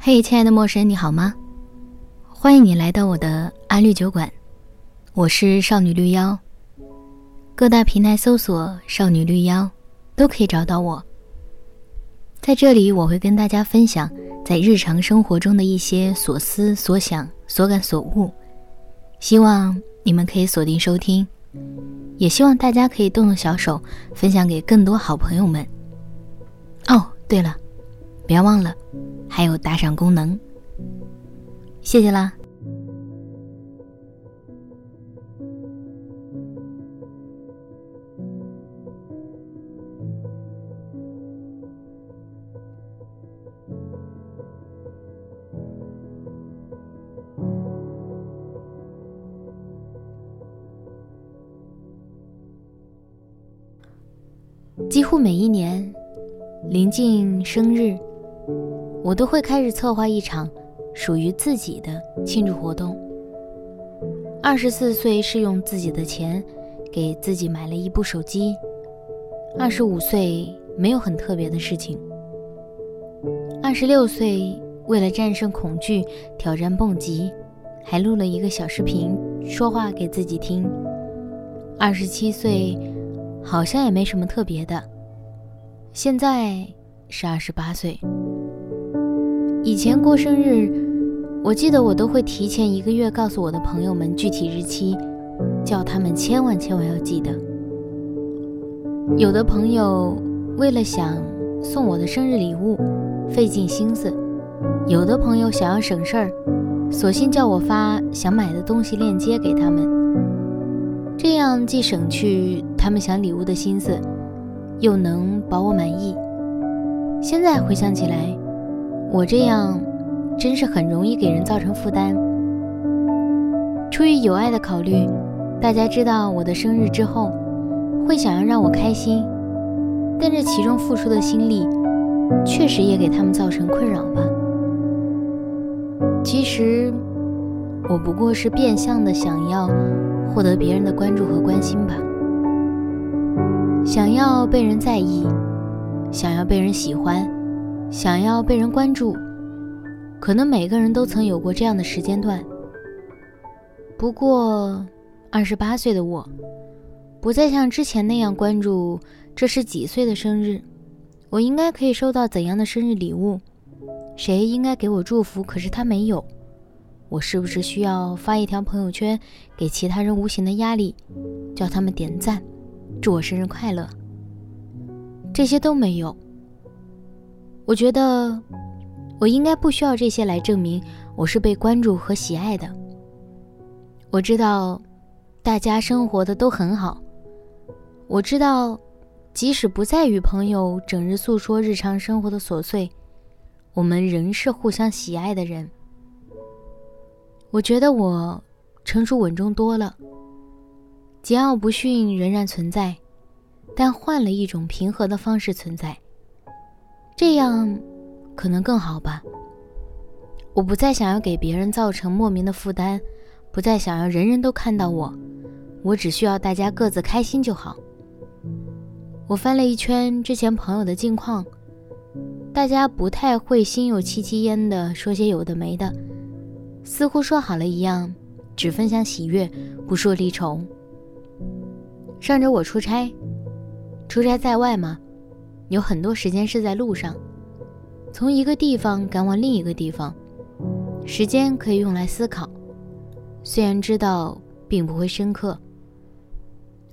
嘿，亲爱的陌生人，你好吗？欢迎你来到我的安绿酒馆，我是少女绿妖。各大平台搜索“少女绿妖”，都可以找到我。在这里，我会跟大家分享在日常生活中的一些所思所想、所感所悟，希望你们可以锁定收听，也希望大家可以动动小手，分享给更多好朋友们。哦，对了，别忘了。还有打赏功能，谢谢啦！几乎每一年临近生日。我都会开始策划一场属于自己的庆祝活动。二十四岁是用自己的钱给自己买了一部手机。二十五岁没有很特别的事情。二十六岁为了战胜恐惧挑战蹦极，还录了一个小视频说话给自己听。二十七岁好像也没什么特别的。现在是二十八岁。以前过生日，我记得我都会提前一个月告诉我的朋友们具体日期，叫他们千万千万要记得。有的朋友为了想送我的生日礼物，费尽心思；有的朋友想要省事儿，索性叫我发想买的东西链接给他们，这样既省去他们想礼物的心思，又能保我满意。现在回想起来。我这样，真是很容易给人造成负担。出于友爱的考虑，大家知道我的生日之后，会想要让我开心，但这其中付出的心力，确实也给他们造成困扰吧。其实，我不过是变相的想要获得别人的关注和关心吧，想要被人在意，想要被人喜欢。想要被人关注，可能每个人都曾有过这样的时间段。不过，二十八岁的我，不再像之前那样关注这是几岁的生日，我应该可以收到怎样的生日礼物，谁应该给我祝福，可是他没有，我是不是需要发一条朋友圈给其他人无形的压力，叫他们点赞，祝我生日快乐？这些都没有。我觉得，我应该不需要这些来证明我是被关注和喜爱的。我知道，大家生活的都很好。我知道，即使不再与朋友整日诉说日常生活的琐碎，我们仍是互相喜爱的人。我觉得我成熟稳重多了，桀骜不驯仍然存在，但换了一种平和的方式存在。这样，可能更好吧。我不再想要给别人造成莫名的负担，不再想要人人都看到我，我只需要大家各自开心就好。我翻了一圈之前朋友的近况，大家不太会心有戚戚焉的说些有的没的，似乎说好了一样，只分享喜悦，不说离愁。上周我出差，出差在外嘛。有很多时间是在路上，从一个地方赶往另一个地方，时间可以用来思考，虽然知道并不会深刻。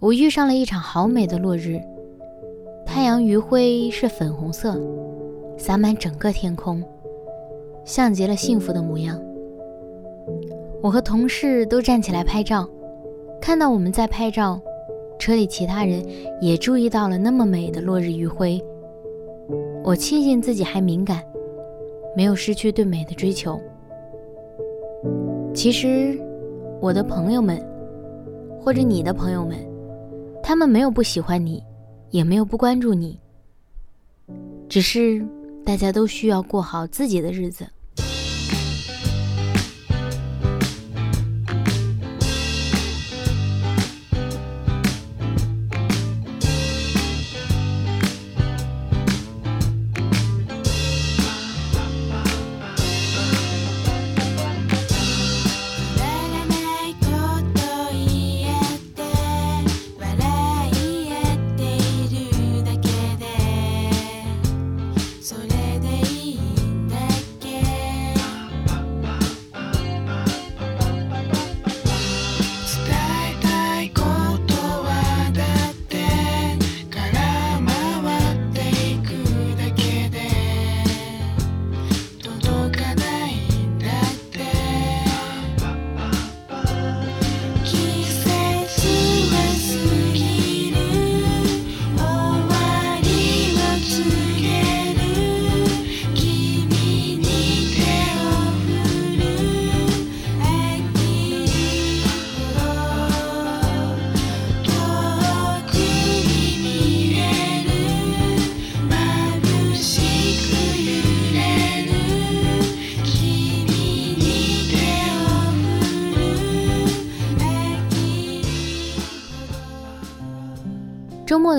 我遇上了一场好美的落日，太阳余晖是粉红色，洒满整个天空，像极了幸福的模样。我和同事都站起来拍照，看到我们在拍照。车里其他人也注意到了那么美的落日余晖。我庆幸自己还敏感，没有失去对美的追求。其实，我的朋友们，或者你的朋友们，他们没有不喜欢你，也没有不关注你，只是大家都需要过好自己的日子。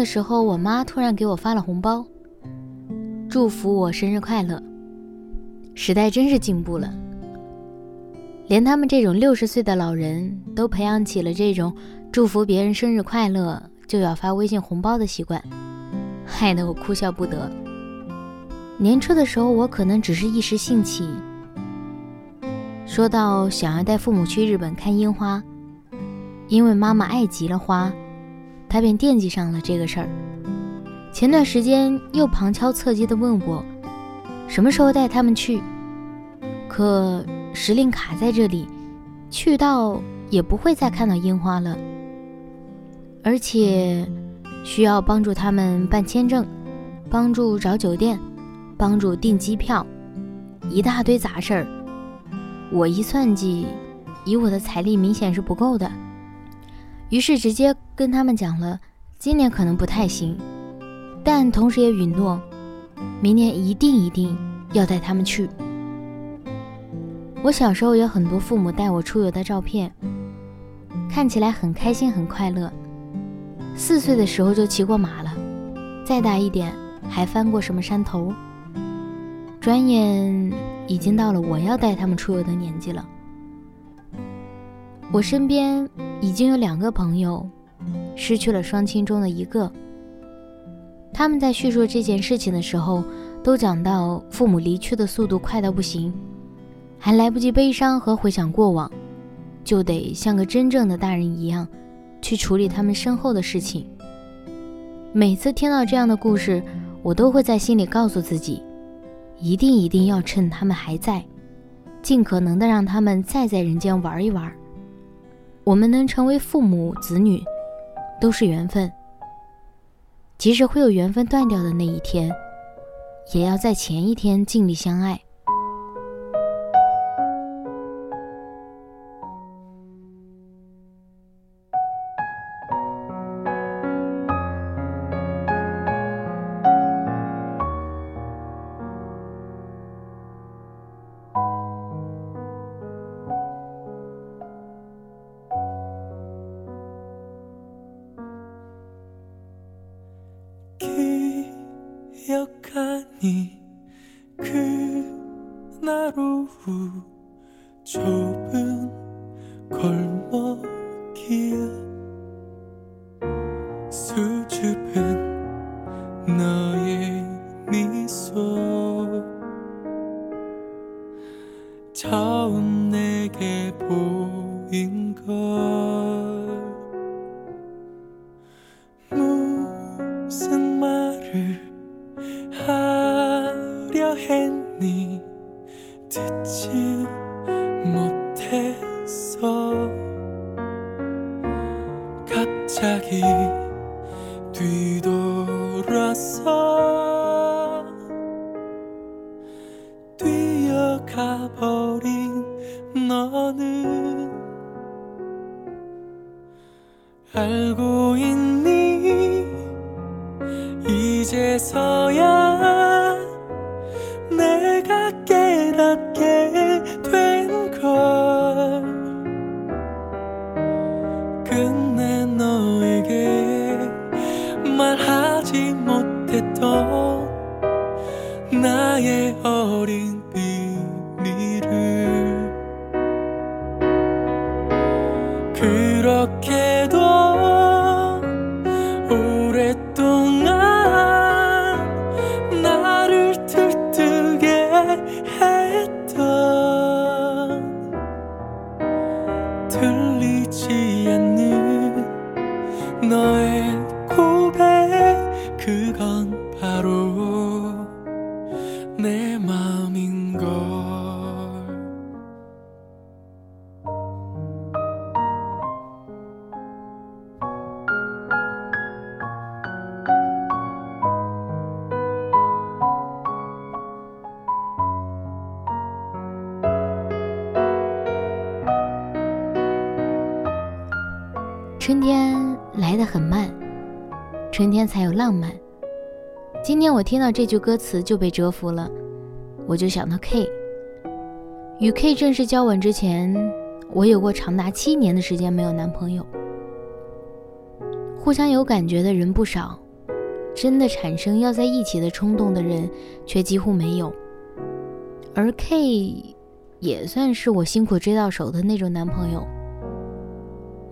的时候，我妈突然给我发了红包，祝福我生日快乐。时代真是进步了，连他们这种六十岁的老人都培养起了这种祝福别人生日快乐就要发微信红包的习惯，害得我哭笑不得。年初的时候，我可能只是一时兴起，说到想要带父母去日本看樱花，因为妈妈爱极了花。他便惦记上了这个事儿。前段时间又旁敲侧击地问我，什么时候带他们去？可时令卡在这里，去到也不会再看到樱花了，而且需要帮助他们办签证，帮助找酒店，帮助订机票，一大堆杂事儿。我一算计，以我的财力明显是不够的。于是直接跟他们讲了，今年可能不太行，但同时也允诺，明年一定一定要带他们去。我小时候有很多父母带我出游的照片，看起来很开心很快乐。四岁的时候就骑过马了，再大一点还翻过什么山头。转眼已经到了我要带他们出游的年纪了。我身边已经有两个朋友失去了双亲中的一个。他们在叙述这件事情的时候，都讲到父母离去的速度快到不行，还来不及悲伤和回想过往，就得像个真正的大人一样去处理他们身后的事情。每次听到这样的故事，我都会在心里告诉自己，一定一定要趁他们还在，尽可能的让他们再在人间玩一玩。我们能成为父母子女，都是缘分。即使会有缘分断掉的那一天，也要在前一天尽力相爱。 이제서야 내가 깨닫게 春天来得很慢，春天才有浪漫。今天我听到这句歌词就被折服了，我就想到 K。与 K 正式交往之前，我有过长达七年的时间没有男朋友。互相有感觉的人不少，真的产生要在一起的冲动的人却几乎没有。而 K 也算是我辛苦追到手的那种男朋友。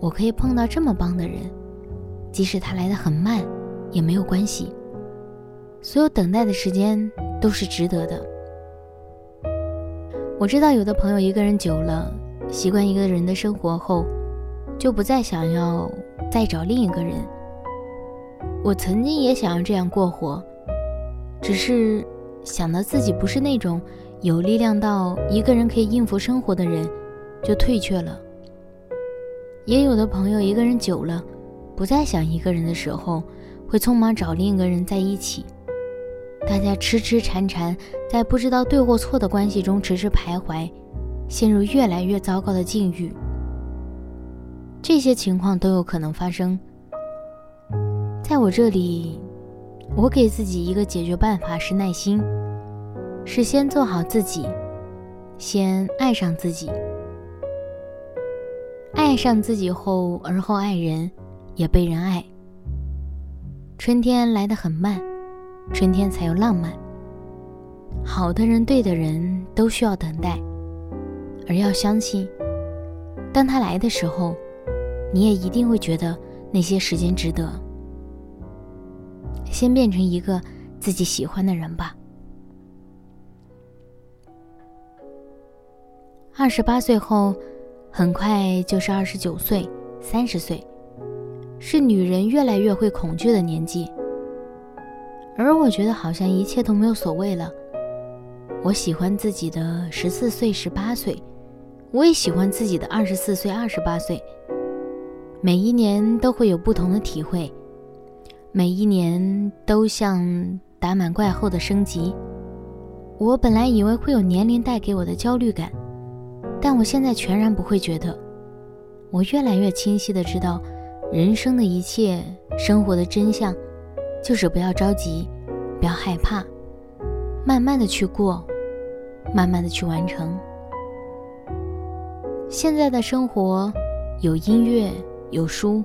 我可以碰到这么棒的人，即使他来的很慢，也没有关系。所有等待的时间都是值得的。我知道有的朋友一个人久了，习惯一个人的生活后，就不再想要再找另一个人。我曾经也想要这样过活，只是想到自己不是那种有力量到一个人可以应付生活的人，就退却了。也有的朋友一个人久了，不再想一个人的时候，会匆忙找另一个人在一起。大家痴痴缠缠，在不知道对或错的关系中迟迟徘徊，陷入越来越糟糕的境遇。这些情况都有可能发生。在我这里，我给自己一个解决办法是耐心，是先做好自己，先爱上自己。爱上自己后，而后爱人，也被人爱。春天来得很慢，春天才有浪漫。好的人，对的人，都需要等待，而要相信，当他来的时候，你也一定会觉得那些时间值得。先变成一个自己喜欢的人吧。二十八岁后。很快就是二十九岁、三十岁，是女人越来越会恐惧的年纪。而我觉得好像一切都没有所谓了。我喜欢自己的十四岁、十八岁，我也喜欢自己的二十四岁、二十八岁。每一年都会有不同的体会，每一年都像打满怪后的升级。我本来以为会有年龄带给我的焦虑感。但我现在全然不会觉得，我越来越清晰的知道，人生的一切，生活的真相，就是不要着急，不要害怕，慢慢的去过，慢慢的去完成。现在的生活，有音乐，有书，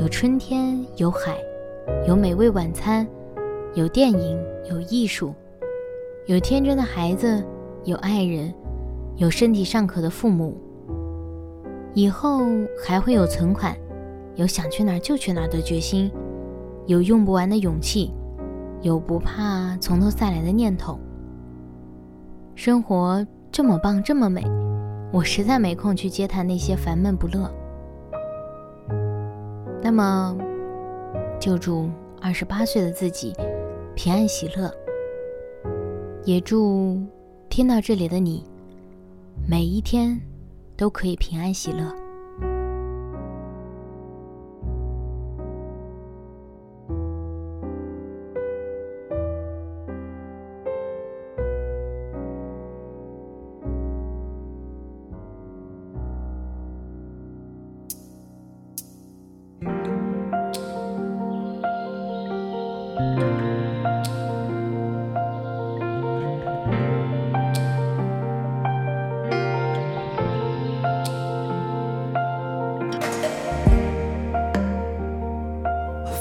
有春天，有海，有美味晚餐，有电影，有艺术，有天真的孩子，有爱人。有身体尚可的父母，以后还会有存款，有想去哪儿就去哪儿的决心，有用不完的勇气，有不怕从头再来的念头。生活这么棒，这么美，我实在没空去嗟叹那些烦闷不乐。那么，就祝二十八岁的自己平安喜乐，也祝听到这里的你。每一天都可以平安喜乐。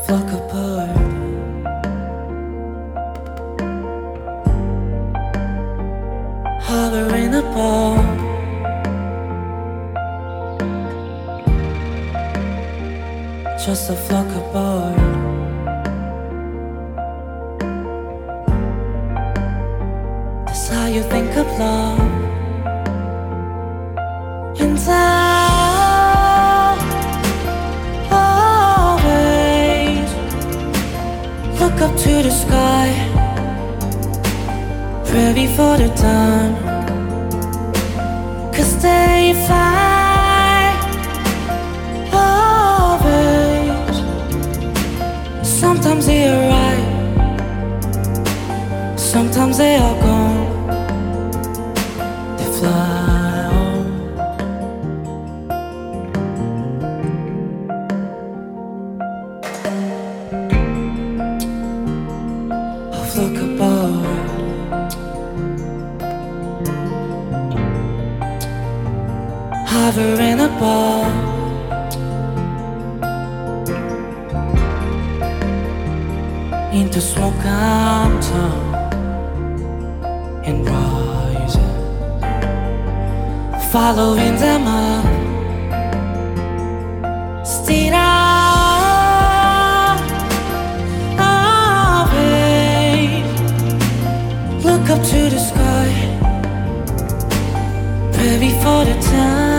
Fuck up. To the sky, Pray before the time. Cause they fly. Sometimes they arrive, sometimes they are gone. look above, Hovering above. Into smoke I'm torn and rising, following them up. For the time.